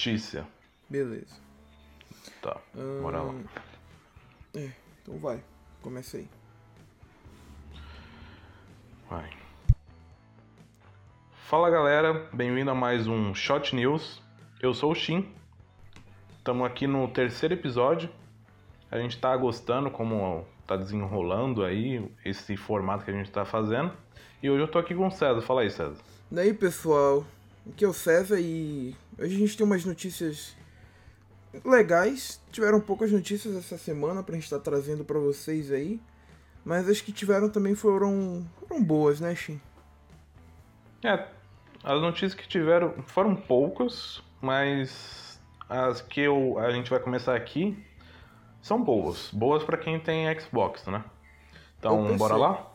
notícia. Beleza. Tá, bora lá. É, então vai. Começa aí. Vai. Fala galera, bem-vindo a mais um Shot News. Eu sou o Shin. Estamos aqui no terceiro episódio. A gente tá gostando como tá desenrolando aí esse formato que a gente tá fazendo. E hoje eu tô aqui com o César. Fala aí, César. Daí, pessoal, aqui é o César e hoje a gente tem umas notícias legais. Tiveram poucas notícias essa semana pra gente estar tá trazendo para vocês aí. Mas as que tiveram também foram, foram boas, né, Shin? É, as notícias que tiveram foram poucas, mas as que eu, a gente vai começar aqui são boas. Boas para quem tem Xbox, né? Então, bora lá?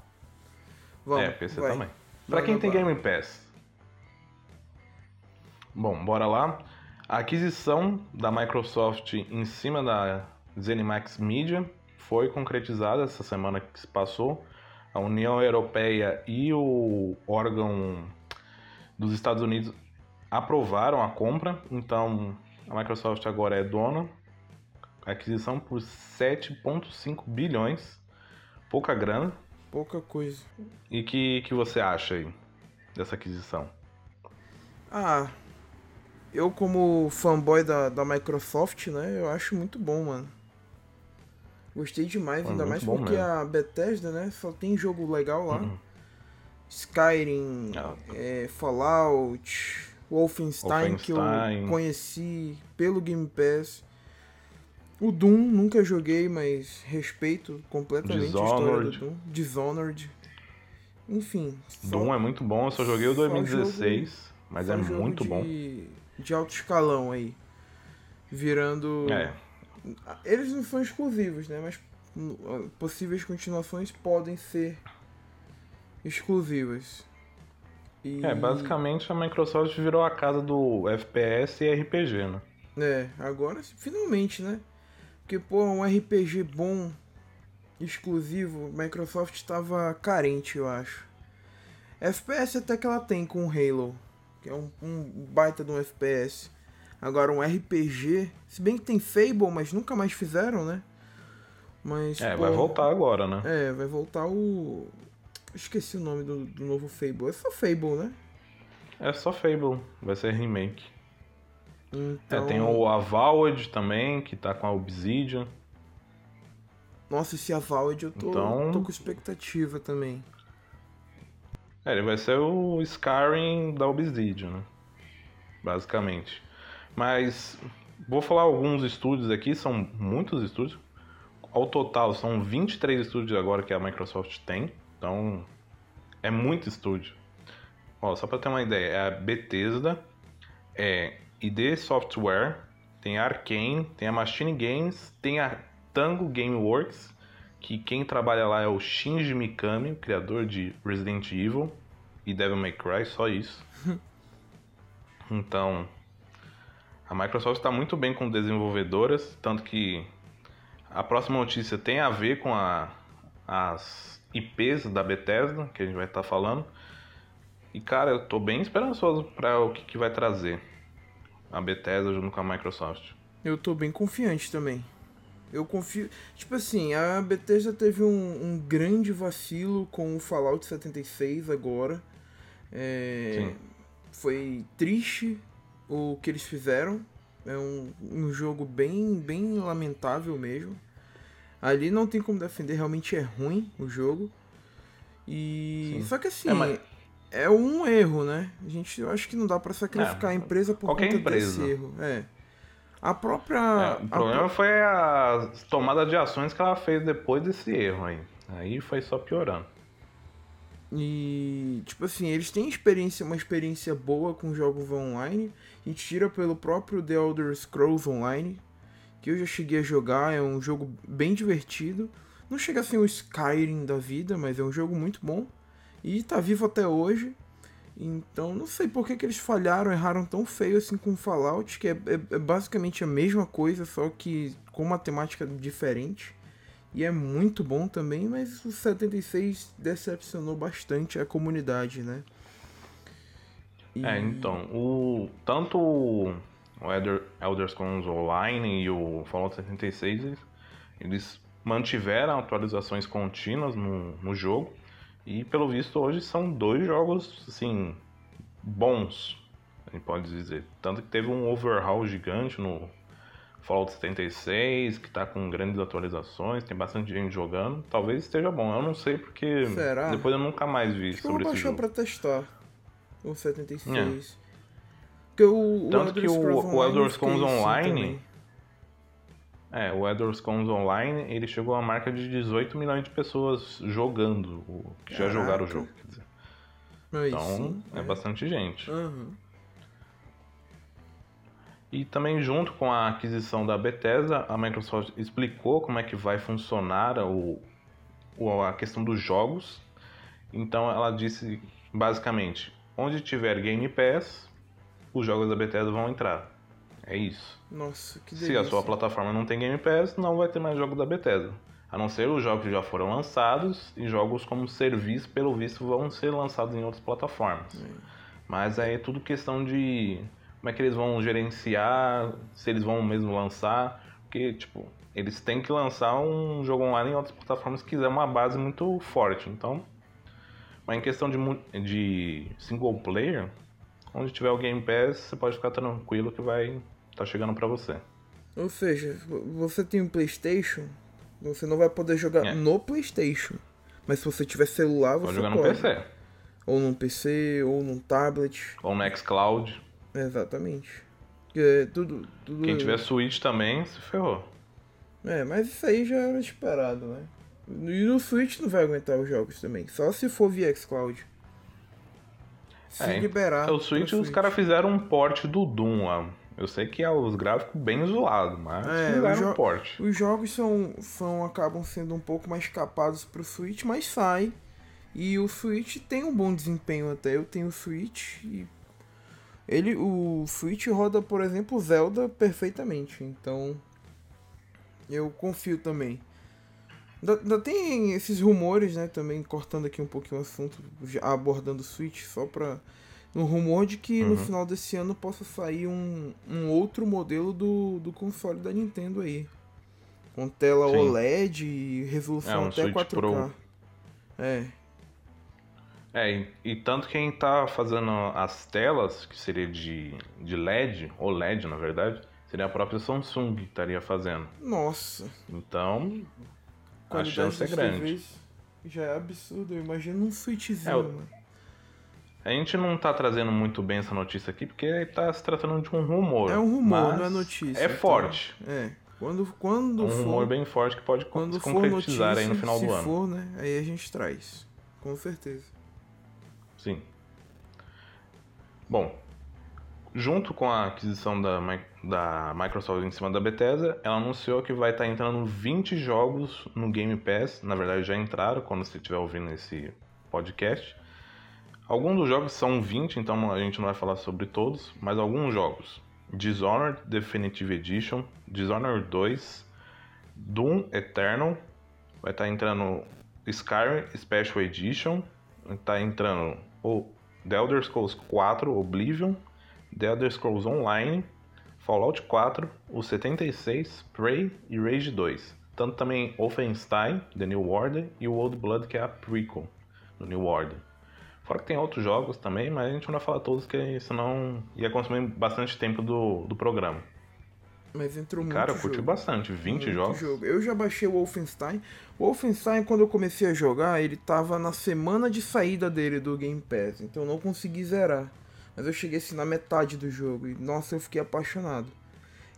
Vamos, é, PC vai. também. Para quem tem Game Pass. Bom, bora lá. A aquisição da Microsoft em cima da ZeniMax Media foi concretizada essa semana que se passou. A União Europeia e o órgão dos Estados Unidos aprovaram a compra, então a Microsoft agora é dona. Aquisição por 7,5 bilhões, pouca grana. Pouca coisa. E que que você acha aí dessa aquisição? Ah, eu como fanboy da, da Microsoft, né, eu acho muito bom, mano. Gostei demais, Foi ainda muito mais porque mesmo. a Bethesda, né, só tem jogo legal lá. Uhum. Skyrim, Ah. é, Fallout, Wolfenstein, que eu conheci pelo Game Pass. O Doom nunca joguei, mas respeito completamente a história Dishonored. do Doom. Dishonored. Enfim. só- Doom é muito bom, eu só joguei o só 2016, mas só é jogo muito bom. De alto escalão aí. Virando. É, Eles não são exclusivos, né? Mas possíveis continuações podem ser exclusivas. E... é, basicamente a Microsoft virou a casa do FPS e RPG, né? É, agora finalmente, né? Porque, pô, um RPG bom, exclusivo, Microsoft estava carente, eu acho. FPS até que ela tem com o Halo, que é um, um baita de um FPS. Agora um RPG, se bem que tem Fable, mas nunca mais fizeram, né? Mas, É, pô, vai voltar agora, né? É, vai voltar o... Esqueci o nome do, do novo Fable. É só Fable, né? É só Fable, vai ser remake. Então... É, tem o Avowed também, que tá com a Obsidian. Nossa, esse Avowed eu tô, Então- tô com expectativa também. É, ele vai ser o Skyrim da Obsidian, né? Basicamente. Mas vou falar alguns estúdios aqui, são muitos estúdios. Ao total, são 23 estúdios agora que a Microsoft tem. Então, é muito estúdio. Ó, só pra ter uma ideia, é a Bethesda, é ID Software, tem a Arkane, tem a Machine Games, tem a Tango Gameworks, que quem trabalha lá é o Shinji Mikami, o criador de Resident Evil e Devil May Cry, só isso. então, a Microsoft está muito bem com desenvolvedoras, tanto que a próxima notícia tem a ver com a- as IPs da Bethesda, que a gente vai estar falando. E cara, eu tô bem esperançoso para o que, que vai trazer a Bethesda junto com a Microsoft. Eu tô bem confiante também. Eu confio. Tipo assim, a Bethesda teve um, um grande vacilo com o Fallout 76 agora. É. Foi triste o que eles fizeram. É um, um jogo bem, bem lamentável mesmo. Ali não tem como defender, realmente é ruim o jogo. E. Sim. Só que assim. É, mas- É um erro, né? A gente, eu acho que não dá pra sacrificar É, a empresa por conta empresa. desse erro. É. A própria. É, o a problema foi a tomada de ações que ela fez depois desse erro aí. Aí foi só piorando. E, tipo assim, eles têm experiência, uma experiência boa com jogos online. A gente tira pelo próprio The Elder Scrolls Online, que eu já cheguei a jogar, é um jogo bem divertido. Não chega a ser um Skyrim da vida, mas é um jogo muito bom. E tá vivo até hoje. Então, não sei por que, que eles falharam, erraram tão feio assim com Fallout, que é, é- é basicamente a mesma coisa, só que com uma temática diferente. E é muito bom também, mas o 76 decepcionou bastante a comunidade, né? E- É, então, o tanto o, Elder, Elder Scrolls Online e o Fallout 76, eles, eles mantiveram atualizações contínuas no, no jogo. E pelo visto hoje são dois jogos assim bons, a gente pode dizer. Tanto que teve um overhaul gigante no Fallout 76, que tá com grandes atualizações, tem bastante gente jogando. Talvez esteja bom, eu não sei porque Será? depois eu nunca mais vi Acho que eu sobre vou esse jogo. pra testar o 76. É. Porque o, Tanto o que o- o Elder Scrolls Online. É, o Elder Scrolls Online, ele chegou à marca de 18 milhões de pessoas jogando, que já jogaram o jogo, quer dizer. Aí Então, sim, é bastante gente. Aham. E também junto com a aquisição da Bethesda, a Microsoft explicou como é que vai funcionar o- a questão dos jogos. Então ela disse basicamente, onde tiver Game Pass, os jogos da Bethesda vão entrar. É isso. Nossa, que Se delícia. a sua plataforma não tem Game Pass, não vai ter mais jogo da Bethesda. A não ser os jogos que já foram lançados e jogos como serviço, pelo visto, vão ser lançados em outras plataformas. Mas aí é tudo questão de como é que eles vão gerenciar, se eles vão mesmo lançar. Porque, tipo, eles têm que lançar um jogo online em outras plataformas que quiser uma base muito forte. Então, mas em questão de, de single player, onde tiver o Game Pass, você pode ficar tranquilo que vai estar chegando pra você. Ou seja, você tem um PlayStation, você não vai poder jogar É. no PlayStation. Mas se você tiver celular, você Pode jogar no. PC. Ou num PC, ou num tablet. Ou no xCloud. Exatamente. É, tudo, tudo... Quem tiver Switch também, se ferrou. É, mas isso aí já era esperado, né? E no Switch não vai aguentar os jogos também. Só se for via xCloud. Se É, liberar. o Switch, pra os caras fizeram um port do Doom lá. Eu sei que é os gráficos bem zoados, mas É, o fizeram jo- um port. Os jogos são, são acabam sendo um pouco mais capados pro Switch, mas sai. E o Switch tem um bom desempenho até. Eu tenho o Switch e ele o Switch roda, por exemplo, Zelda perfeitamente. Então eu confio também. Ainda, tem esses rumores, né, também cortando aqui um pouquinho o assunto, abordando o Switch só pra um rumor de que no Uhum. final desse ano possa sair um, um outro modelo do, do console da Nintendo aí. Com tela Sim. OLED e resolução É, um até Switch 4K. Pro. É, É, e, e tanto quem tá fazendo as telas, que seria de, de LED, ou LED na verdade, seria a própria Samsung que estaria fazendo. nossa. Então, a qualidade chance é grande. Já é absurdo. Eu imagino um Switchzinho, É, mano. A gente não tá trazendo muito bem essa notícia aqui, porque tá se tratando de um rumor. É um rumor, não é notícia. É então, forte. É. Quando, quando um for, rumor bem forte que pode quando se concretizar notícia, aí no final se do ano. for, né, aí a gente traz. Com certeza. Sim. Bom, junto com a aquisição da, da Microsoft em cima da Bethesda, ela anunciou que vai estar entrando 20 jogos no Game Pass. Na verdade, já entraram quando você estiver ouvindo esse podcast. Alguns dos jogos são 20, então a gente não vai falar sobre todos, mas alguns jogos. Dishonored Definitive Edition, Dishonored 2, Doom Eternal, vai estar entrando Skyrim Special Edition, estar entrando o The Elder Scrolls 4 Oblivion, The Elder Scrolls Online, Fallout 4, o 76, Prey e Rage 2. Tanto também Wolfenstein, The New Order e o Old Blood, que é a prequel do New Order. Fora que tem outros jogos também, mas a gente não vai falar todos, que senão ia consumir bastante tempo do, do programa. Mas entrou muito Cara, eu curti jogo. bastante, 20 Muito jogos. jogo. Eu já baixei o Wolfenstein. O Wolfenstein, quando eu comecei a jogar, ele tava na semana de saída dele do Game Pass. Então eu não consegui zerar. Mas eu cheguei assim na metade do jogo. E nossa, eu fiquei apaixonado.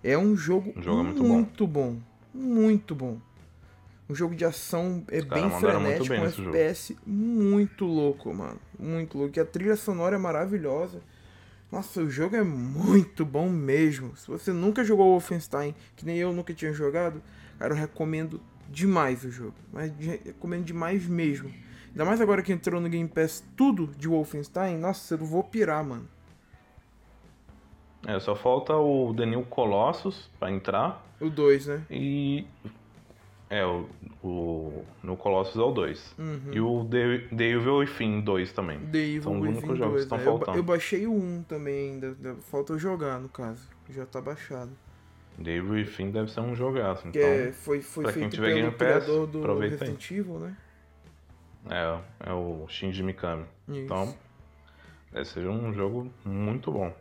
É um jogo, O jogo muito muito bom. Muito bom. Um jogo de ação é caras bem frenético, bem um nesse jogo. FPS muito louco, mano. Muito louco. E a trilha sonora é maravilhosa. Nossa, o jogo é muito bom mesmo. Se você nunca jogou Wolfenstein, que nem eu nunca tinha jogado, cara, eu recomendo demais o jogo. Mas recomendo demais mesmo. Ainda mais agora que entrou no Game Pass tudo de Wolfenstein, nossa, eu vou pirar, mano. É, só falta o The New Colossus pra entrar. O 2, né? E. É, o, o no Colossus é o 2. Uhum. E o The, The Evil Within 2 também. The Evil São os únicos jogos que 2, estão né? Eu ba- faltando. Eu, baixei o 1 também ainda. da- Falta eu jogar, no caso. Já tá baixado. The Evil Within deve ser um jogaço. Que Então, é, foi, foi pra quem feito tiver pelo Game Pass, criador do aproveita. Resident Evil, né? é, é o Shinji Mikami. Isso. Então, deve ser um jogo muito bom.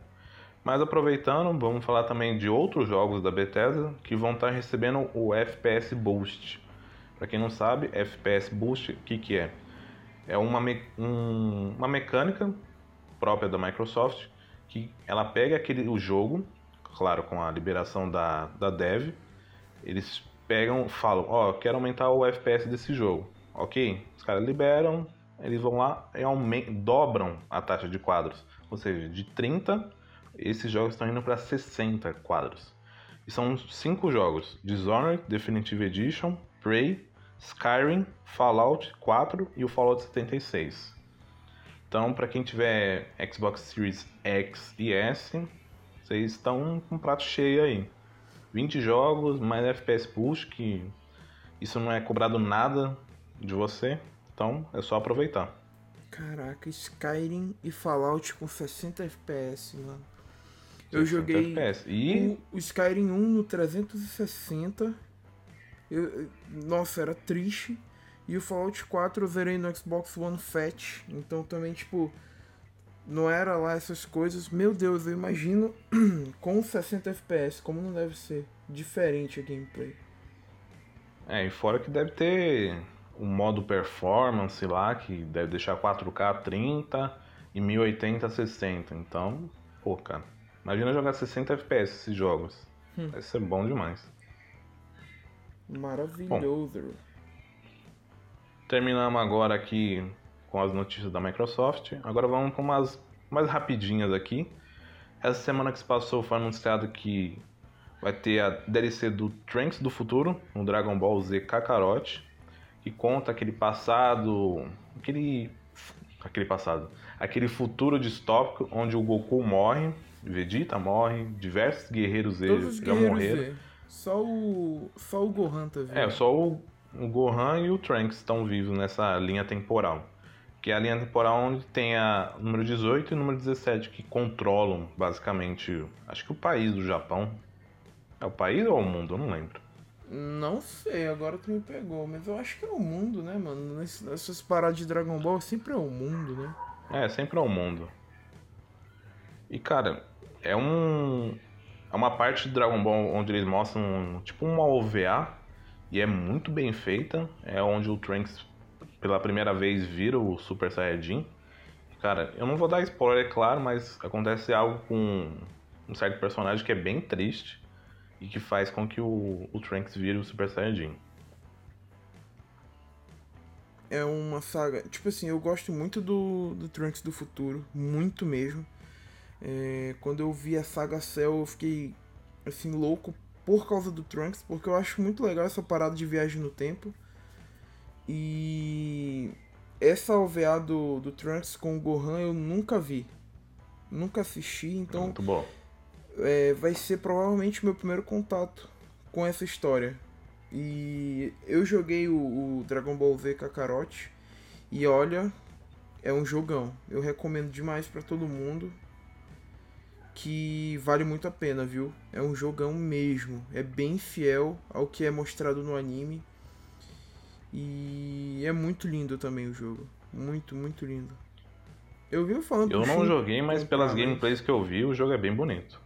Mas aproveitando, vamos falar também de outros jogos da Bethesda que vão estar recebendo o FPS Boost. Para quem não sabe, FPS Boost, o que, que é? É uma, me- um- uma mecânica própria da Microsoft que ela pega aquele, o jogo, claro, com a liberação da, da dev, eles pegam, falam, ó, quero aumentar o FPS desse jogo. Ok? Os caras liberam, eles vão lá e dobram a taxa de quadros. Ou seja, de 30, esses jogos estão indo para 60 quadros. E são cinco jogos: Dishonored Definitive Edition, Prey, Skyrim, Fallout 4 e o Fallout 76. Então, para quem tiver Xbox Series X e S, vocês estão com um prato cheio aí. 20 jogos, mais FPS Push, que isso não é cobrado nada de você, então é só aproveitar. Caraca, Skyrim e Fallout com 60 FPS, mano. Eu 60 joguei. E o, o Skyrim 1 no 360. Eu, eu- nossa, era triste. E o Fallout 4 eu zerei no Xbox One Fat. Então também, tipo, não era lá essas coisas. Meu Deus, eu imagino com 60 FPS, como não deve ser diferente a gameplay. É, e fora que deve ter um modo performance lá, que deve deixar 4K 30 e 1080 60. Então, pô, cara, imagina jogar 60 FPS esses jogos. Hum. Vai ser bom demais. Maravilhoso. Terminamos agora aqui com as notícias da Microsoft. Agora vamos com umas mais rapidinhas aqui. Essa semana que se passou foi anunciado que vai ter a DLC do Trunks do futuro, no Dragon Ball Z Kakarot, que conta aquele passado, aquele aquele passado, aquele futuro distópico onde o Goku morre, Vegeta morre, diversos guerreiros Todos os já guerreiros morreram. Z. Só o. Só o Gohan tá vivo. É, só o, o Gohan e o Trunks estão vivos nessa linha temporal. Que é a linha temporal onde tem a número 18 e o número 17, que controlam basicamente, acho que o país do Japão. É o país ou o mundo? Eu não lembro. Não sei, agora tu me pegou, mas eu acho que é o mundo, né, mano? Ness- Nessas paradas de Dragon Ball sempre é o mundo, né? É, sempre é o mundo. E cara, é um. É uma parte de Dragon Ball onde eles mostram tipo uma OVA e é muito bem feita. É onde o Trunks pela primeira vez vira o Super Saiyajin. Cara, eu não vou dar spoiler, é claro, mas acontece algo com um certo personagem que é bem triste e que faz com que o, o Trunks vire o Super Saiyajin. É uma saga. Tipo assim, eu gosto muito do, do Trunks do futuro, muito mesmo. É, quando eu vi a saga Cell, eu fiquei assim, louco por causa do Trunks, porque eu acho muito legal essa parada de viagem no tempo. E essa OVA do, do Trunks com o Gohan eu nunca vi. Nunca assisti, então Muito bom. é, vai ser provavelmente meu primeiro contato com essa história. E eu joguei o, o Dragon Ball Z Kakarot e olha, é um jogão. Eu recomendo demais pra todo mundo que vale muito a pena, viu? É um jogão mesmo. É bem fiel ao que é mostrado no anime. E é muito lindo também o jogo. Muito, muito lindo. Eu vi falando Eu não joguei, mas pelas mas- gameplays que eu vi, o jogo é bem bonito.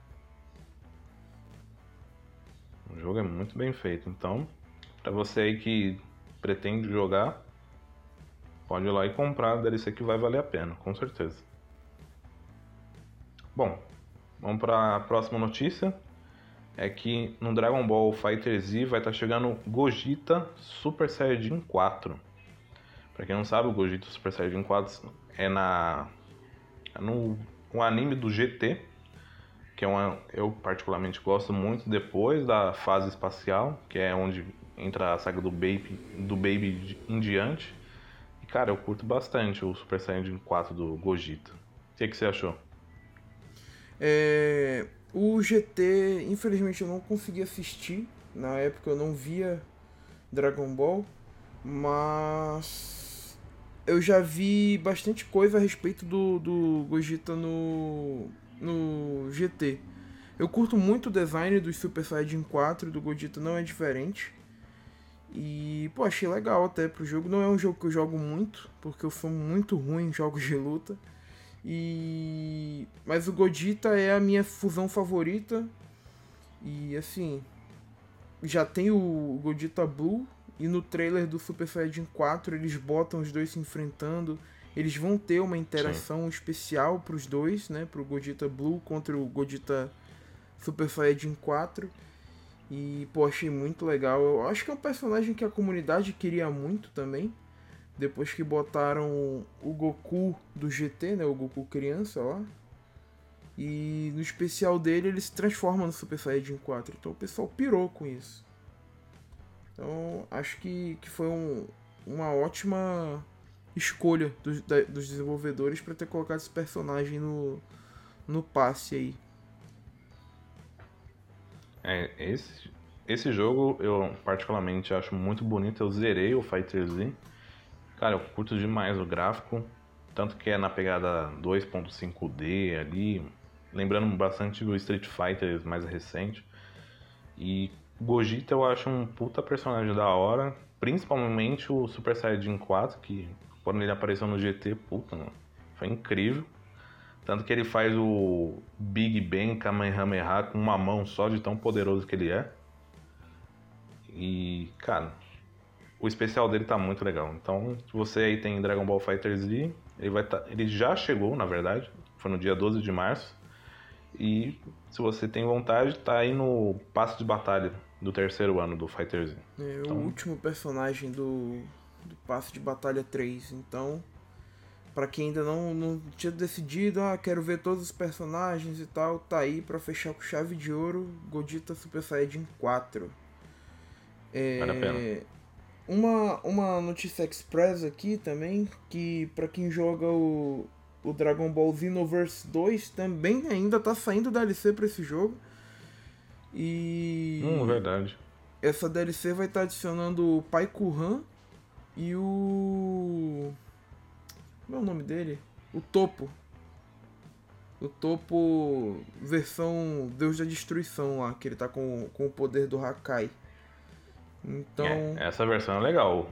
O jogo é muito bem feito, então, pra você aí que pretende jogar, pode ir lá e comprar a DLC que vai valer a pena, com certeza. Bom, vamos para a próxima notícia. É que no Dragon Ball Fighter Z vai estar chegando Gogeta Super Saiyajin 4. Pra quem não sabe, o Gogeta Super Saiyajin 4 é na é no um anime do GT, que é uma eu particularmente gosto muito depois da fase espacial, que é onde entra a saga do Baby do Baby em diante. E cara, eu curto bastante o Super Saiyajin 4 do Gogeta. O que, que você achou? É, o GT, infelizmente eu não consegui assistir. Na época eu não via Dragon Ball, mas eu já vi bastante coisa a respeito do, do Gogeta no, no GT. Eu curto muito o design do Super Saiyajin 4 do Gogeta, não é diferente. E, pô, achei legal até pro jogo. Não é um jogo que eu jogo muito, porque eu sou muito ruim em jogos de luta. E mas o Godita é a minha fusão favorita. E assim, já tem o Godita Blue e no trailer do Super Saiyajin 4 eles botam os dois se enfrentando. Eles vão ter uma interação Sim. especial para os dois, né, pro Godita Blue contra o Godita Super Saiyajin 4. E, pô, achei muito legal. Eu acho que é um personagem que a comunidade queria muito também. Depois que botaram o Goku do GT, né? O Goku criança lá. E no especial dele ele se transforma no Super Saiyajin 4. Então o pessoal pirou com isso. Então acho que, que foi um, uma ótima escolha dos, da, dos desenvolvedores para ter colocado esse personagem no, no passe aí. É, esse, esse jogo eu particularmente acho muito bonito. Eu zerei o Fighter Z. Cara, eu curto demais o gráfico. Tanto que é na pegada 2.5D ali. Lembrando bastante do Street Fighter mais recente. E Gogeta eu acho um puta personagem da hora. Principalmente o Super Saiyajin 4, que quando ele apareceu no GT, puta, mano, foi incrível. Tanto que ele faz o Big Bang Kamehameha com uma mão só de tão poderoso que ele é. E, cara, o especial dele tá muito legal. Então, se você aí tem Dragon Ball Fighter Z, ele, vai tá, ele já chegou, na verdade. Foi no dia 12 de março. E se você tem vontade, tá aí no passo de batalha do terceiro ano do Fighter Z. É então... o último personagem do, do passo de batalha 3. Então, para quem ainda não, não tinha decidido, ah, quero ver todos os personagens e tal, tá aí para fechar com chave de ouro, Godita Super Saiyajin 4. É, vale a pena. Uma, uma notícia express aqui também, que para quem joga o, o Dragon Ball Xenoverse 2, também ainda tá saindo DLC para esse jogo. E... Hum, verdade. Essa DLC vai estar tá adicionando o Pai Kuhan e o como é o nome dele? O Topo. O Topo versão Deus da Destruição lá, que ele tá com, com o poder do Hakai. Então. É, essa versão é legal.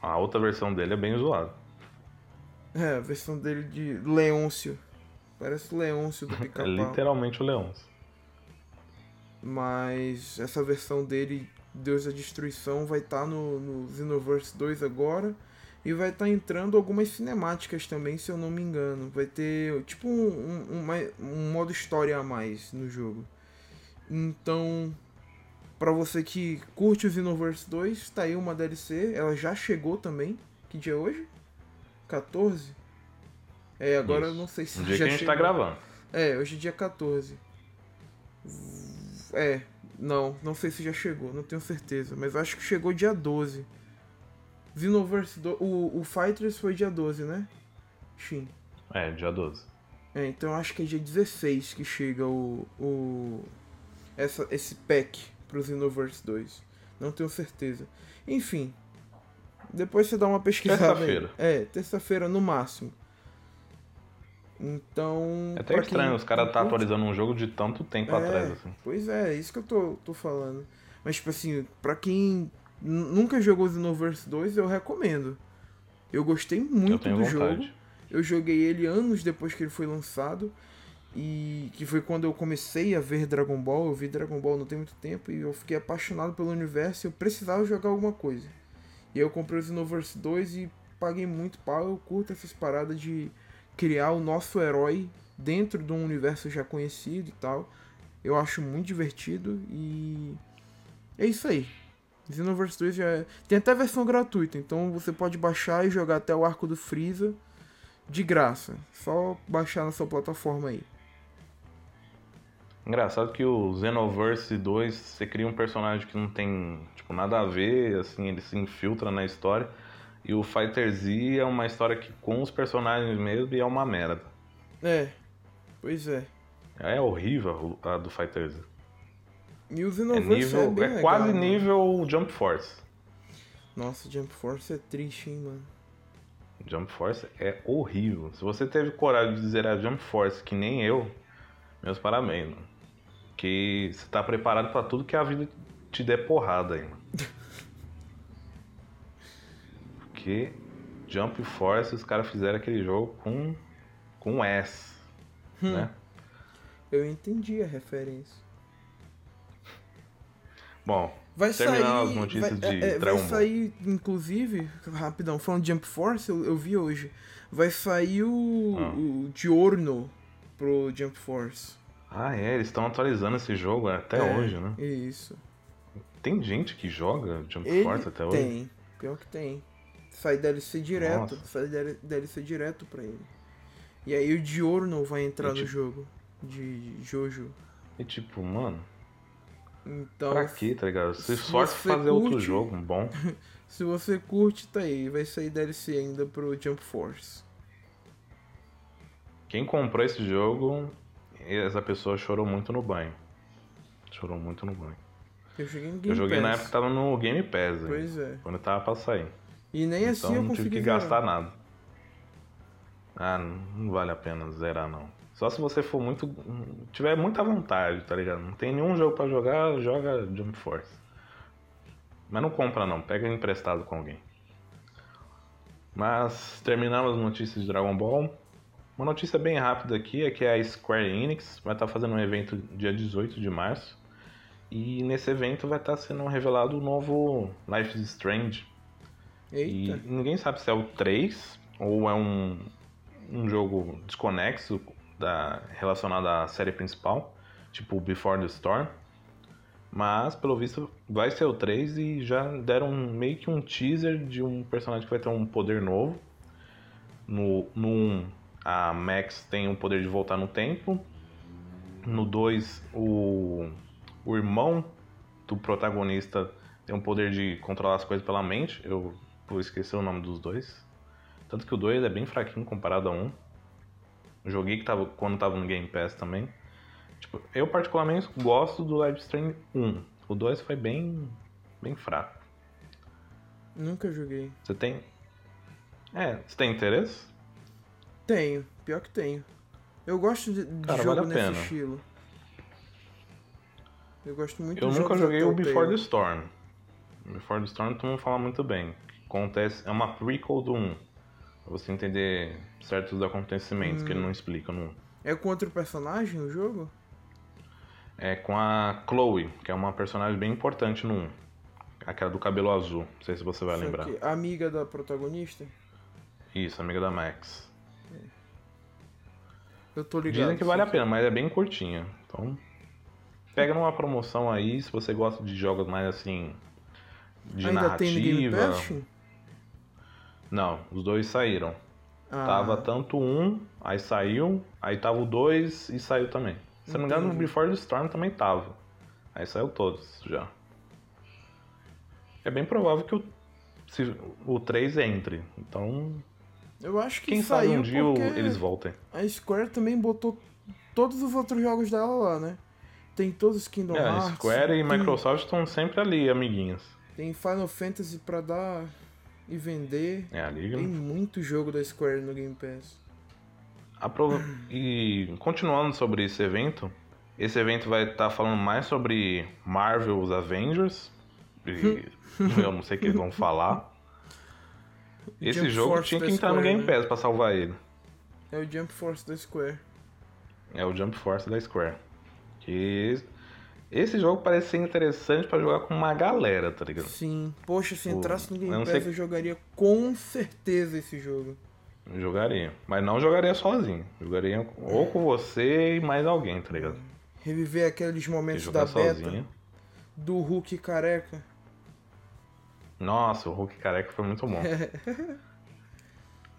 A outra versão dele é bem zoada. É, a versão dele de Leôncio. Parece o Leôncio do pica-pau. é literalmente o Leôncio. Mas essa versão dele, Deus da Destruição, vai estar tá no, no Xenoverse 2 agora. E vai estar tá entrando algumas cinemáticas também, se eu não me engano. Vai ter tipo um, um, um modo história a mais no jogo. Então, para você que curte o Xenoverse 2, tá aí uma DLC. Ela já chegou também. Que dia é hoje? 14? É, agora Isso. eu não sei se um dia já que a gente tá chegou. tá gravando. É, hoje é dia 14. É, não, não sei se já chegou, não tenho certeza. Mas acho que chegou dia 12. Xenoverse do... o, o Fighters foi dia 12, né? Shin. É, dia 12. É, então acho que é dia 16 que chega o. o essa, esse pack pro Xenoverse 2. Não tenho certeza. Enfim. Depois você dá uma pesquisada. Terça-feira. É, terça-feira no máximo. Então. É até estranho os caras tá atualizando um jogo de tanto tempo é, atrás, assim. Pois é, é isso que eu tô, tô falando. Mas, tipo assim, pra quem nunca jogou Xenoverse 2, eu recomendo. Eu gostei muito eu do vontade. jogo. Eu joguei ele anos depois que ele foi lançado. E que foi quando eu comecei a ver Dragon Ball. Eu vi Dragon Ball não tem muito tempo e eu fiquei apaixonado pelo universo e eu precisava jogar alguma coisa. E aí eu comprei o Xenoverse 2 e paguei muito pau. Eu curto essas paradas de criar o nosso herói dentro de um universo já conhecido e tal. Eu acho muito divertido e é isso aí. Xenoverse 2 já é... Tem até versão gratuita, então você pode baixar e jogar até o arco do Freeza de graça. Só baixar na sua plataforma aí. Engraçado que o Xenoverse 2, você cria um personagem que não tem tipo, nada a ver, assim, ele se infiltra na história. E o Fighter Z é uma história que com os personagens mesmo e é uma merda. É, pois é. É horrível a do Fighter Z. E o Xenoverse é, nível, é, é quase nível Jump Force. Nossa, Jump Force é triste, hein, mano. Jump Force é horrível. Se você teve coragem de dizer a Jump Force que nem eu, meus parabéns, mano. Que você tá preparado pra tudo que a vida te der porrada aí, mano. Porque Jump Force, os caras fizeram aquele jogo com, com S, né? Eu entendi a referência. Bom, Vai terminando sair. as notícias vai, de é, é, Dragon vai sair, inclusive, rapidão, falando de Jump Force, eu, eu vi hoje. Vai sair o, Ah. o Diorno pro Jump Force. Ah, é, eles estão atualizando esse jogo até É, hoje, né? Isso. Tem gente que joga Jump Ele Force até hoje? tem. Pior que tem. Sai DLC direto. Nossa. Sai DL- DLC direto pra ele. E aí o Diorno vai entrar E no tipo- jogo. De Jojo. E tipo, mano, Então, pra quê, tá ligado? Se se você fazer outro curte- jogo bom. se você curte, tá aí. Vai sair DLC ainda pro Jump Force. Quem comprou esse jogo, essa pessoa chorou muito no banho. Chorou muito no banho. Eu joguei no Game eu joguei na Pass. época que tava no Game Pass, hein? Pois é. quando tava pra sair. E nem assim então eu não tive consegui que zerar. gastar nada. Ah, não vale a pena zerar não. Só se você for muito. tiver muita vontade, tá ligado? Não tem nenhum jogo pra jogar, joga Jump Force. Mas não compra não, pega emprestado com alguém. Mas terminando as notícias de Dragon Ball. Uma notícia bem rápida aqui é que a Square Enix vai estar fazendo um evento dia 18 de março. E nesse evento vai estar sendo revelado o novo Life is Strange. E Eita. ninguém sabe se é o 3 ou é um, um jogo desconexo da, relacionado à série principal, tipo Before the Storm. Mas, pelo visto, vai ser o 3 e já deram meio que um teaser de um personagem que vai ter um poder novo. No, no 1, a Max tem o poder de voltar no tempo. No 2, o, o irmão do protagonista tem o poder de controlar as coisas pela mente. Eu vou esquecer o nome dos dois. Tanto que o 2 é bem fraquinho comparado a 1. Um. Joguei que tava, quando tava no Game Pass também. Tipo, eu particularmente gosto do Live Stream 1. O 2 foi bem, bem fraco. Nunca joguei. Você tem. É, você tem interesse? Tenho. Pior que tenho. Eu gosto de, de Cara, jogo vale nesse pena. estilo. Eu gosto muito Eu nunca joguei o Before the. Storm. Before the Storm todo mundo fala muito bem. Acontece, é uma prequel do 1. Pra você entender certos acontecimentos que ele Hum. não explica no 1. É com outro personagem o jogo? É com a Chloe, que é uma personagem bem importante no 1. Aquela do cabelo azul. Não sei se você vai lembrar. Amiga da protagonista? Isso, amiga da Max. Eu tô ligado. Dizem que vale a pena, mas é bem curtinha. Então, pega numa promoção aí, se você gosta de jogos mais assim. De Ainda narrativa. Não, os dois saíram. Ah, Tava tanto um, aí saiu, aí tava o dois e saiu também. Se não me engano, o. Before the Storm também tava. Aí saiu todos já. É bem provável que o, se, o 3 entre. Então, Eu acho que quem sabe saiu um dia eles voltem. a Square também botou todos os outros jogos dela lá, né? Tem todos os Kingdom É, a Hearts. Square e tem, Microsoft estão sempre ali, amiguinhos. Tem Final Fantasy pra dar e vender. É, a liga. Tem muito jogo da Square no Game Pass. Apro- E continuando sobre esse evento, esse evento vai estar falando mais sobre Marvel's Avengers. E eu não sei o que eles vão falar. Esse Jump jogo Force tinha que entrar no Square, Game né? Pass pra salvar ele. É o Jump Force da Square. É o Jump Force da Square. Que esse jogo parece ser interessante pra jogar com uma galera, tá ligado? Sim. Poxa, se O- entrasse no eu Game não Pass sei- eu jogaria com certeza esse jogo. Eu Jogaria. Mas não jogaria sozinho. Jogaria ou com você e mais alguém, tá ligado? Reviver aqueles momentos da beta sozinho. do Hulk careca. Nossa, o Hulk careca foi muito bom.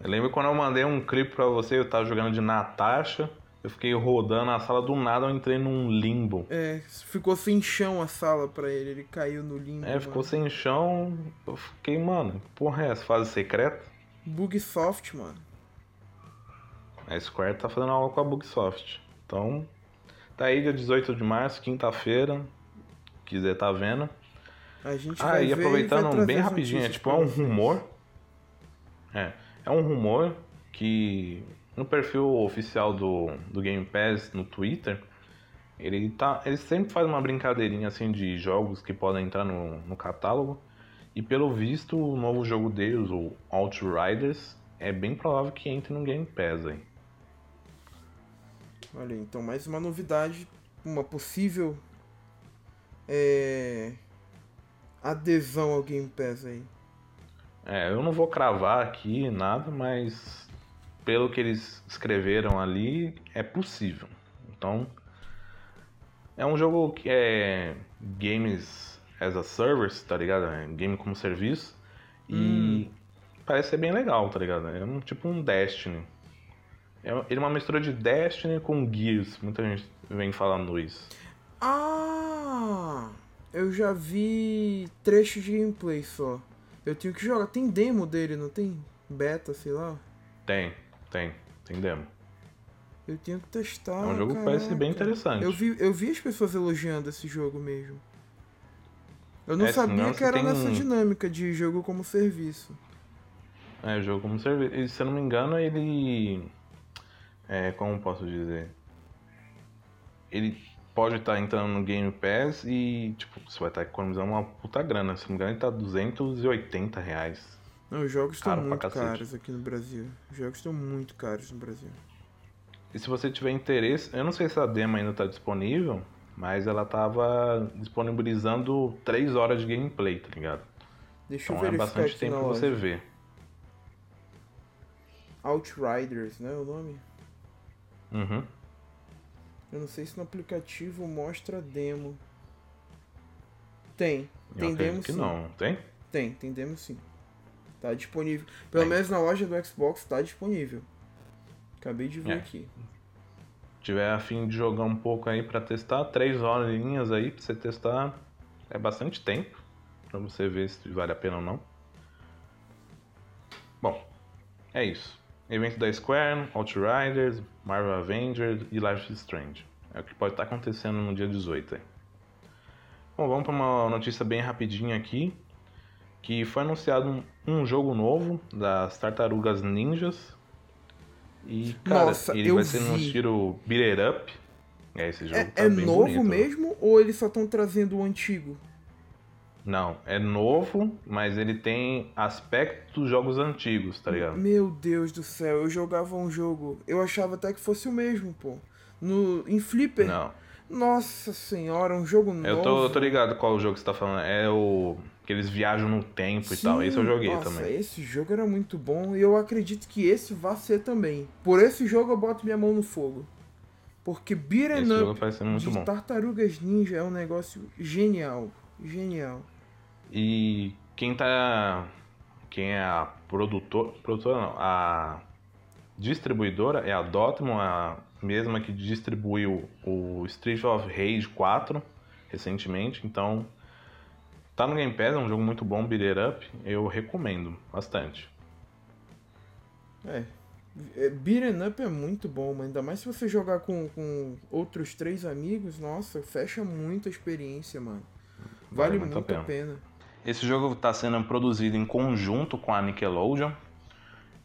eu lembro quando eu mandei um clipe pra você, eu tava jogando de Natasha, eu fiquei rodando na sala do nada, eu entrei num limbo. É, ficou sem chão a sala pra ele, ele caiu no limbo. É, ficou mano. sem chão, eu fiquei, mano, porra é essa? Fase secreta? Bug soft, mano. A Square tá fazendo algo com a Bugsoft. Então, tá aí dia 18 de março, quinta-feira, quiser tá vendo. A gente Ah, e aproveitando bem rapidinho, é tipo, é um rumor. É, é um rumor que no perfil oficial do, do Game Pass no Twitter, ele tá. Ele sempre faz uma brincadeirinha assim de jogos que podem entrar no, no catálogo. E pelo visto, o novo jogo deles, o Outriders, é bem provável que entre no Game Pass aí. Olha, aí, então mais uma novidade, uma possível é, adesão ao Game Pass aí. É, eu não vou cravar aqui nada, mas pelo que eles escreveram ali, é possível. Então, é um jogo que é games as a service, tá ligado? É game como serviço. E parece ser bem legal, tá ligado? É um, tipo um Destiny. É, ele é uma mistura de Destiny com Gears. Muita gente vem falando isso. Ah, eu já vi trechos de gameplay só. Eu tenho que jogar. Tem demo dele, não tem? Beta, sei lá. Tem, tem, tem demo. Eu tenho que testar. É um jogo que parece bem caraca. interessante. Eu vi, eu vi as pessoas elogiando esse jogo mesmo. Eu não É, sabia que era nessa um- dinâmica de jogo como serviço. É, jogo como serviço. E, se eu não me engano, ele. É, como posso dizer? Ele pode estar entrando no Game Pass e, tipo, você vai estar economizando uma puta grana. Se não me engano, ele tá 280 reais. Não, os jogos estão muito caros aqui no Brasil. Os jogos estão muito caros no Brasil. E se você tiver interesse, eu não sei se a demo ainda tá disponível, mas ela tava disponibilizando 3 horas de gameplay, tá ligado? Deixa eu Então é verificar bastante tempo pra você ver. Outriders, né? O nome? Uhum. Eu não sei se no aplicativo mostra demo. Tem. Tem demo que sim. não, tem? Tem, tem demo sim. Tá disponível. Pelo Tem. menos na loja do Xbox tá disponível. Acabei de ver É. aqui. tiver a fim de jogar um pouco aí pra testar, três horinhas aí pra você testar, é bastante tempo pra você ver se vale a pena ou não. Bom, é isso. Evento da Square, Outriders, Marvel Avengers e Life is Strange. É o que pode estar acontecendo no dia 18 aí. Bom, vamos para uma notícia bem rapidinha aqui, que foi anunciado um, jogo novo das Tartarugas Ninjas. E, cara, Nossa, ele vai ser no vi. estilo beat it up. É, esse jogo É, tá é novo bonito, né? mesmo ou eles só estão trazendo o antigo? Não, é novo, mas ele tem aspectos dos jogos antigos, tá ligado? Meu Deus do céu, eu jogava um jogo. Eu achava até que fosse o mesmo, pô. No, em Flipper. Não, Nossa senhora, um jogo novo. eu tô, eu tô ligado qual jogo que você tá falando. É o que eles viajam no tempo e tal. Esse eu joguei nossa, também. Esse jogo era muito bom e eu acredito que esse vai ser também. Por esse jogo eu boto minha mão no fogo. Porque Beat'em Esse jogo Up de bom. Tartarugas Ninja é um negócio genial. Genial. E quem tá. Quem é a produtor, produtora não, a distribuidora é a Dotmon, a mesma que distribuiu o Street of Rage 4 recentemente, então tá no Game Pass, é um jogo muito bom, beat it up, eu recomendo bastante. É. é, Beat'em Up é muito bom, mas ainda mais se você jogar com, com outros três amigos, nossa, fecha muito a experiência, mano. Vale, muito, a pena. Esse jogo está sendo produzido em conjunto com a Nickelodeon.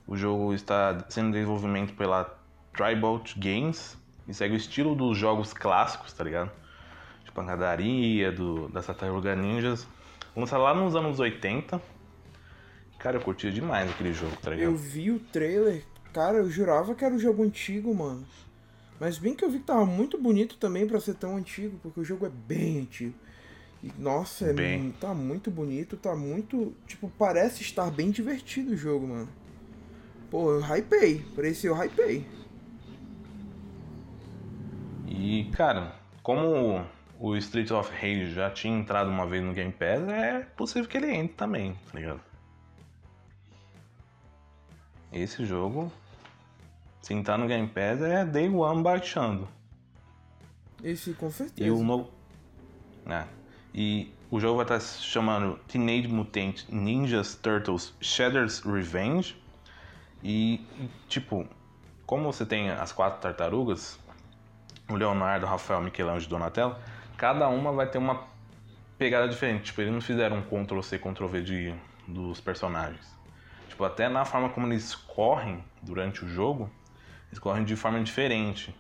O jogo está sendo desenvolvido pela Tribalt Games e segue o estilo dos jogos clássicos, tá ligado? De pancadaria, do, das Tartaruga Ninjas. Lançado lá nos anos 80. Cara, eu curti demais aquele jogo, tá ligado? Eu vi o trailer, cara, eu jurava que era um jogo antigo, mano. Mas bem que eu vi que tava muito bonito também pra ser tão antigo, porque o jogo é bem antigo. E, nossa, é, Bem. mu- tá muito bonito, tá muito. Tipo, parece estar bem divertido o jogo, mano. Pô, eu hypei. Pra esse eu hypei. E, cara, como o Street of Rage já tinha entrado uma vez no Game Pass, é possível que ele entre também, tá ligado? Esse jogo, se entrar no Game Pass, é Day One baixando. Esse com certeza. E o novo. É. E o jogo vai estar se chamando Teenage Mutant Ninjas Turtles Shredder's Revenge. E, tipo, como você tem as quatro tartarugas, o Leonardo, o Rafael, Michelangelo e Donatello, cada uma vai ter uma pegada diferente. Tipo, eles não fizeram um Ctrl-C, Ctrl-V de, dos personagens. Tipo, até na forma como eles correm durante o jogo, eles correm de forma diferente.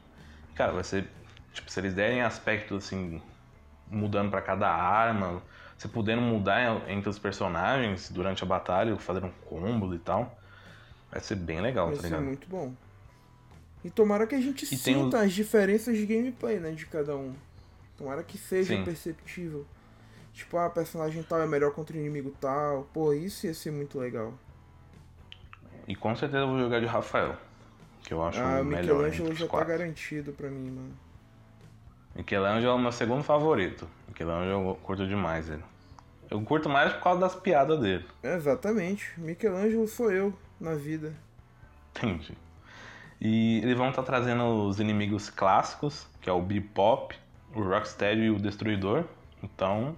Cara, vai ser. Tipo, se eles derem aspectos assim, mudando para cada arma, você podendo mudar entre os personagens durante a batalha, fazendo combos e tal, vai ser bem legal, Vai tá ser ligado? muito bom. E tomara que a gente E tem sinta o- as diferenças de gameplay, né, de cada um. Tomara que seja Sim. perceptível. Tipo, ah, personagem tal é melhor contra o inimigo tal. Pô, isso ia ser muito legal. E com certeza eu vou jogar de Rafael, que eu acho ah, o o melhor Michelangelo entre já os tá quatro. garantido pra mim, mano. Michelangelo é o meu segundo favorito. Michelangelo eu curto demais ele. Eu curto mais por causa das piadas dele. Exatamente. Michelangelo sou eu na vida. Entendi. E eles vão estar trazendo os inimigos clássicos, que é o Bebop, o Rocksteady e o Destruidor. Então,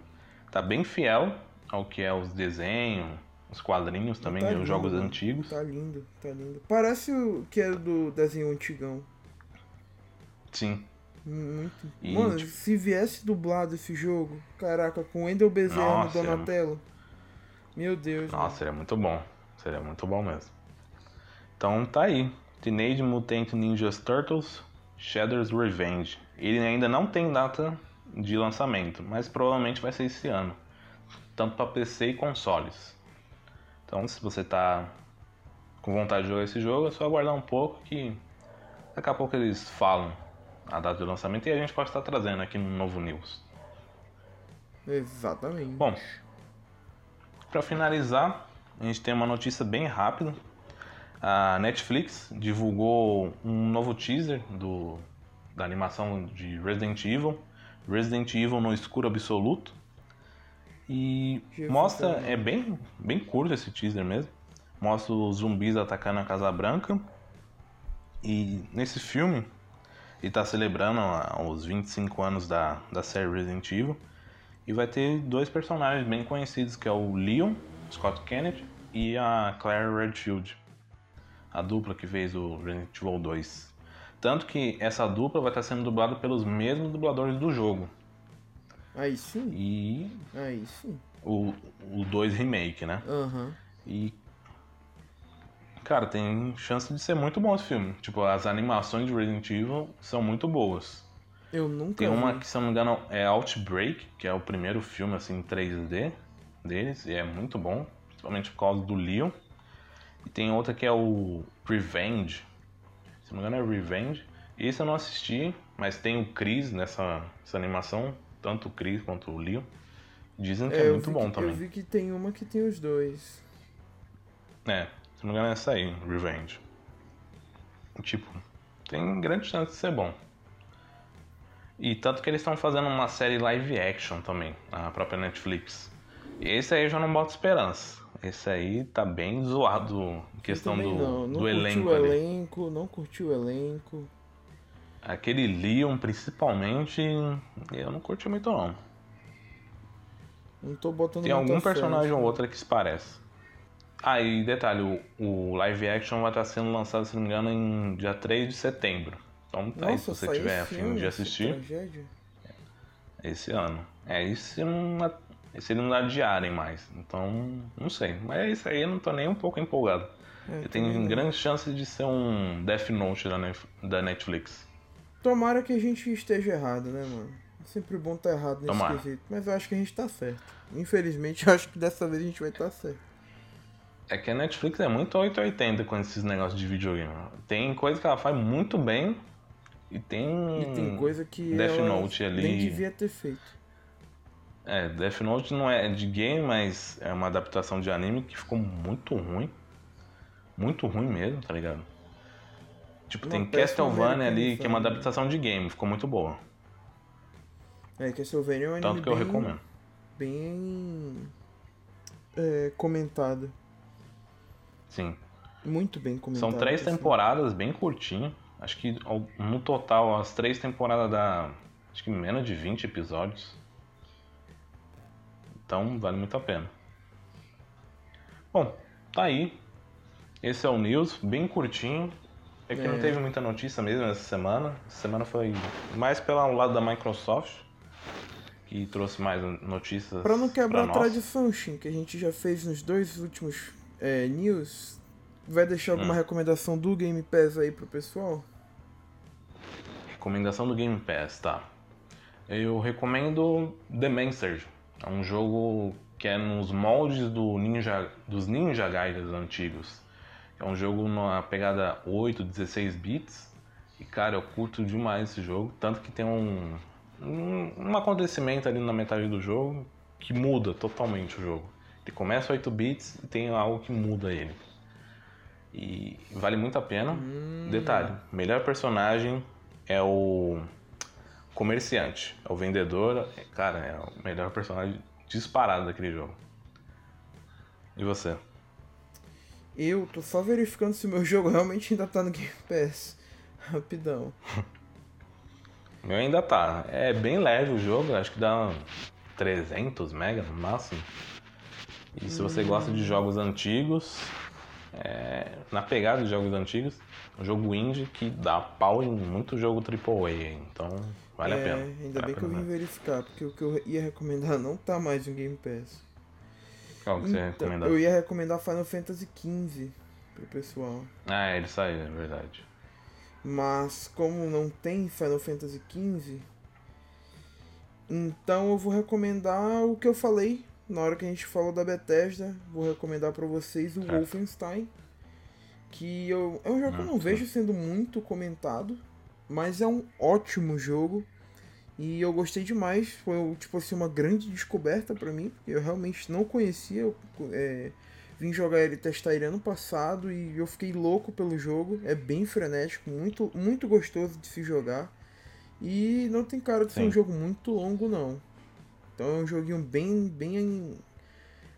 tá bem fiel ao que é os desenhos, os quadrinhos também, Tá e os lindo, jogos mano. antigos. Tá lindo, tá lindo. Parece o que era do desenho antigão. Sim. Muito. E, Mano, tipo- se viesse dublado esse jogo, caraca, com Wendel Bezerra no é- Donatello. Meu Deus. Nossa, seria muito bom. Seria muito bom mesmo. Então tá aí. Teenage Mutant Ninja Turtles Shredder's Revenge. Ele ainda não tem data de lançamento, mas provavelmente vai ser esse ano. Tanto para PC e consoles. Então se você tá com vontade de jogar esse jogo, é só aguardar um pouco que daqui a pouco eles falam a data de lançamento e a gente pode estar trazendo aqui no novo news. Exatamente. Bom, para finalizar, a gente tem uma notícia bem rápida. A Netflix divulgou um novo teaser do, da animação de Resident Evil, Resident Evil no escuro absoluto. E vi mostra, é bem, bem curto esse teaser mesmo. Mostra os zumbis atacando a Casa Branca. E nesse filme, ele está celebrando os 25 anos da, da série Resident Evil. E vai ter dois personagens bem conhecidos, que é o Leon, Scott Kennedy, e a Claire Redfield. A dupla que fez o Resident Evil 2. Tanto que essa dupla vai estar sendo dublada pelos mesmos dubladores do jogo. Aí sim. E Aí sim. o, o 2 remake, né? Aham. E. Cara, tem chance de ser muito bom esse filme. Tipo, as animações de Resident Evil são muito boas. Eu nunca Tem uma que, se eu não me engano, é Outbreak, que é o primeiro filme assim em 3D deles, e é muito bom, principalmente por causa do Leon. E tem outra que é o Revenge. Se não me engano, é Revenge. Esse eu não assisti, mas tem o Chris nessa, nessa animação, tanto o Chris quanto o Leon. Dizem que é, eu muito bom que, também. Eu vi que tem uma que tem os dois. É, se não me engano é essa aí, Revenge. Tipo, tem grande chance de ser bom. E tanto que eles estão fazendo uma série live action também, a própria Netflix. E esse aí eu já não boto esperança. Esse aí tá bem zoado em questão do, não, não do elenco o ali. elenco, não curti o elenco. Aquele Leon, principalmente, eu não curti muito não. Não tô botando Tem algum personagem ou outro que se parece. Ah, e detalhe, o, o live action vai estar sendo lançado, se não me engano, em dia 3 de setembro. Então tá aí, se Nossa, você tiver afim de assistir, tragédia. esse ano. É, esse não, esse eles não adiarem mais. Então, não sei. Mas esse aí eu não tô nem um pouco empolgado. É, tem também não. grande chance de ser um Death Note da, Nef- da Netflix. Tomara que a gente esteja errado, né, mano? É sempre bom estar errado nesse Tomara. quesito. Mas eu acho que a gente tá certo. Infelizmente, eu acho que dessa vez a gente vai estar certo. É que a Netflix é muito 880 com esses negócios de videogame. Tem coisa que ela faz muito bem e tem. E tem coisa que Death Note ali. nem devia ter feito. É, Death Note não é de game, mas é uma adaptação de anime que ficou muito ruim. Muito ruim mesmo, tá ligado? Tipo, Uma tem Castlevania ali, que é uma adaptação de game, ficou muito boa. É, Castlevania é um anime Tanto que eu bem, recomendo. bem é, comentado. Sim. Muito bem comentado. São três temporadas, bem curtinho. Acho que no total as três temporadas dá acho que menos de 20 episódios. Então vale muito a pena. Bom, tá aí. Esse é o News, bem curtinho. É que É. não teve muita notícia mesmo essa semana. Essa semana foi mais pelo lado da Microsoft, que trouxe mais notícias. Para não quebrar a tradição, Shin, que a gente já fez nos dois últimos é, news, vai deixar alguma hum. recomendação do Game Pass aí pro pessoal? Recomendação do Game Pass, tá. Eu recomendo The Messenger. É um jogo que é nos moldes do Ninja, dos Ninja Gaiden antigos. É um jogo numa pegada 8, 16 bits. E cara, eu curto demais esse jogo. Tanto que tem um, um, um acontecimento ali na metade do jogo que muda totalmente o jogo. Ele começa 8 bits e tem algo que muda ele. E vale muito a pena. Hum. Detalhe: melhor personagem é o comerciante, é o vendedor. Cara, é o melhor personagem disparado daquele jogo. E você? Eu tô só verificando se o meu jogo realmente ainda tá no Game Pass. Rapidão. meu ainda tá. É bem leve o jogo, acho que dá 300 mega no máximo. E se você gosta de jogos antigos, é, na pegada de jogos antigos, um jogo indie que dá pau em muito jogo AAA, então vale é, a pena. Ainda vale bem que eu vim verificar, porque o que eu ia recomendar não tá mais no Game Pass. Qual que você então, recomendar? Eu ia recomendar Final Fantasy XV pro pessoal. Ah, ele saiu, é verdade. Mas como não tem Final Fantasy XV, então eu vou recomendar o que eu falei na hora que a gente falou da Bethesda. Vou recomendar para vocês o é. Wolfenstein que eu, é um jogo que eu não vejo sendo muito comentado, mas é um ótimo jogo e eu gostei demais. Foi tipo assim uma grande descoberta para mim, porque eu realmente não conhecia. Eu, é, vim jogar ele, testar ele ano passado e eu fiquei louco pelo jogo. É bem frenético, muito, muito gostoso de se jogar e não tem cara de ser Sim. um jogo muito longo não. Então é um joguinho bem, bem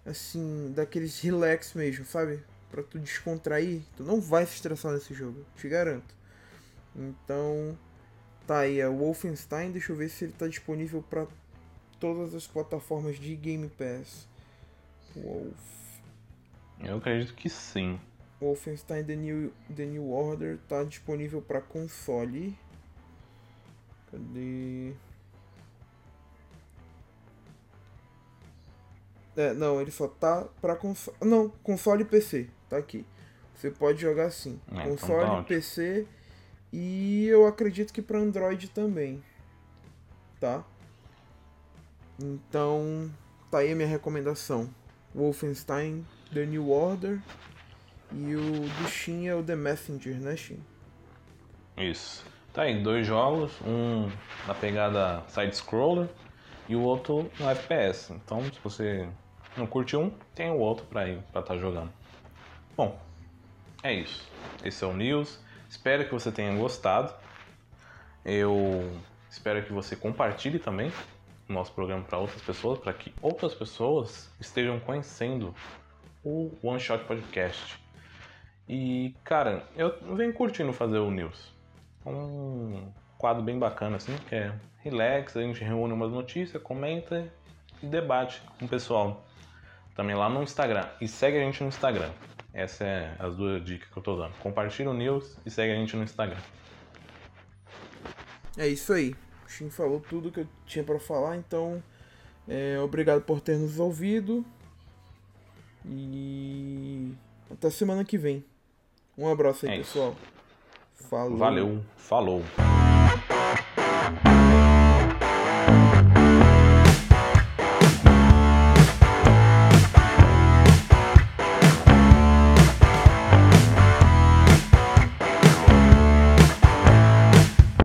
assim daqueles relax mesmo, sabe? para tu descontrair, tu não vai se estressar nesse jogo, te garanto. Então, tá aí, é o Wolfenstein, deixa eu ver se ele tá disponível para todas as plataformas de Game Pass. Wolf. Eu acredito que sim. Wolfenstein The New, The New Order tá disponível para console. Cadê? É, não, ele só tá pra console. Não, console e PC. Tá aqui. Você pode jogar assim. É, console, então tá PC e eu acredito que para Android também. Tá? Então, tá aí a minha recomendação. Wolfenstein The New Order e o do Shin é o The Messenger, né, Shin? Isso. Tá aí, dois jogos, um na pegada side-scroller e o outro no FPS. Então, se você não curte um, tem o outro para ir para estar tá jogando. Bom, é isso. Esse é o News. Espero que você tenha gostado. Eu espero que você compartilhe também o nosso programa para outras pessoas, para que outras pessoas estejam conhecendo o One Shot Podcast. E, cara, eu venho curtindo fazer o News. Um quadro bem bacana, assim, que é relax, a gente reúne umas notícias, comenta e debate com o pessoal. Também lá no Instagram. E segue a gente no Instagram. Essa é as duas dicas que eu tô dando. Compartilha o news e segue a gente no Instagram. É isso aí. O Shin falou tudo que eu tinha para falar, então é, obrigado por ter nos ouvido. E até semana que vem. Um abraço aí, é pessoal. Falou. Valeu. Falou.